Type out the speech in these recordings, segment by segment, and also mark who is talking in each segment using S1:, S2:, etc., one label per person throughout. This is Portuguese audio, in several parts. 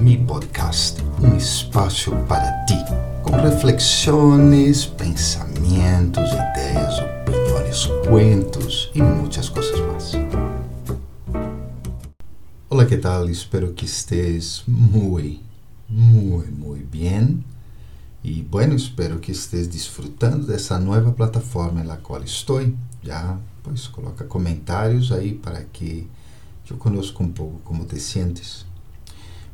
S1: mi podcast, um espaço para ti, com reflexões, pensamentos, ideias, opiniões, cuentos e muitas coisas mais. Olá, que tal? Espero que estés muito, muito, muito bem. E, bueno, espero que estés disfrutando dessa nova plataforma na qual estou. Já, pois, coloca comentários aí para que eu conozco um pouco como te sientes.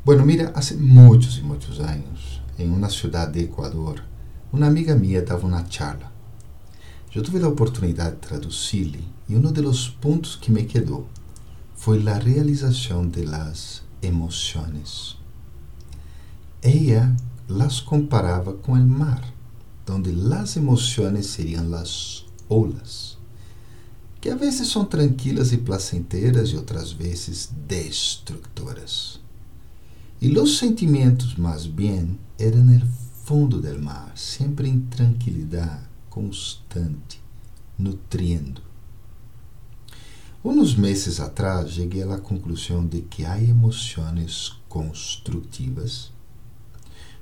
S1: Bueno, mira, há muitos e muitos anos, em uma cidade de Equador, uma amiga minha dava uma charla. Eu tive a oportunidade de traduzir-lhe e um dos pontos que me quedou foi a realização de las emoções. Ela las comparava com o mar, onde las emoções seriam las olas, que a vezes são tranquilas e placenteiras e outras vezes destructoras. E os sentimentos, mais bem, eram no fundo do mar, sempre em tranquilidade constante, nutriendo. Uns meses atrás, cheguei à conclusão de que há emoções construtivas,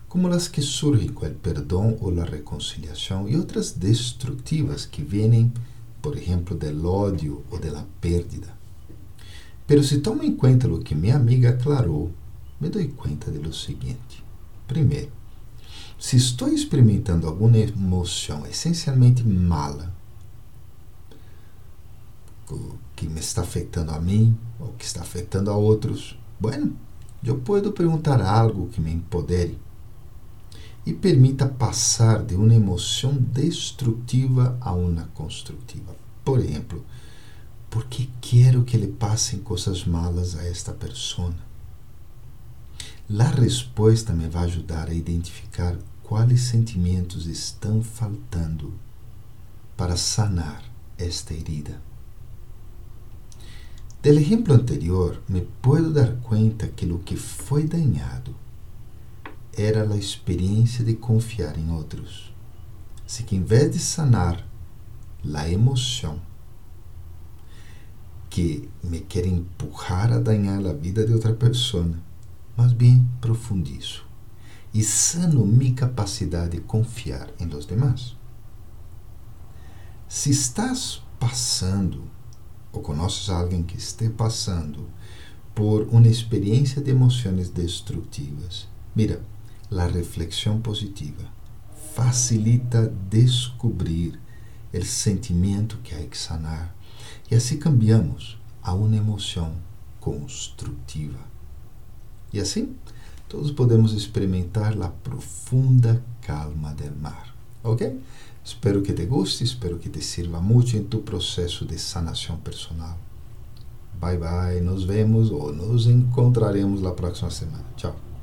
S1: como as que surgem com o perdão ou a reconciliação, e outras destrutivas que vêm, por exemplo, do ódio ou da pérdida. Pero se toma em conta o que minha amiga aclarou, me dou conta de lo seguinte. Primeiro, se estou experimentando alguma emoção essencialmente mala, que me está afetando a mim ou que está afetando a outros, bueno, eu posso perguntar algo que me empodere e permita passar de uma emoção destrutiva a uma construtiva. Por exemplo, porque quero que lhe passem coisas malas a esta pessoa? A resposta me vai ajudar a identificar quais sentimentos estão faltando para sanar esta herida. Del exemplo anterior, me puedo dar conta que o que foi danhado era a experiência de confiar em outros. Se que em vez de sanar a emoção que me quer empurrar a danhar a vida de outra pessoa, mas bem profundizo e sano minha capacidade de confiar em los demás. Se estás passando ou conheces alguém que esteja passando por uma experiência de emoções destrutivas, mira, a reflexão positiva facilita descobrir o sentimento que há que sanar e assim cambiamos a uma emoção construtiva. E assim, todos podemos experimentar a profunda calma do mar. Ok? Espero que te guste, espero que te sirva muito em tu processo de sanação personal. Bye bye, nos vemos ou nos encontraremos na próxima semana. Tchau.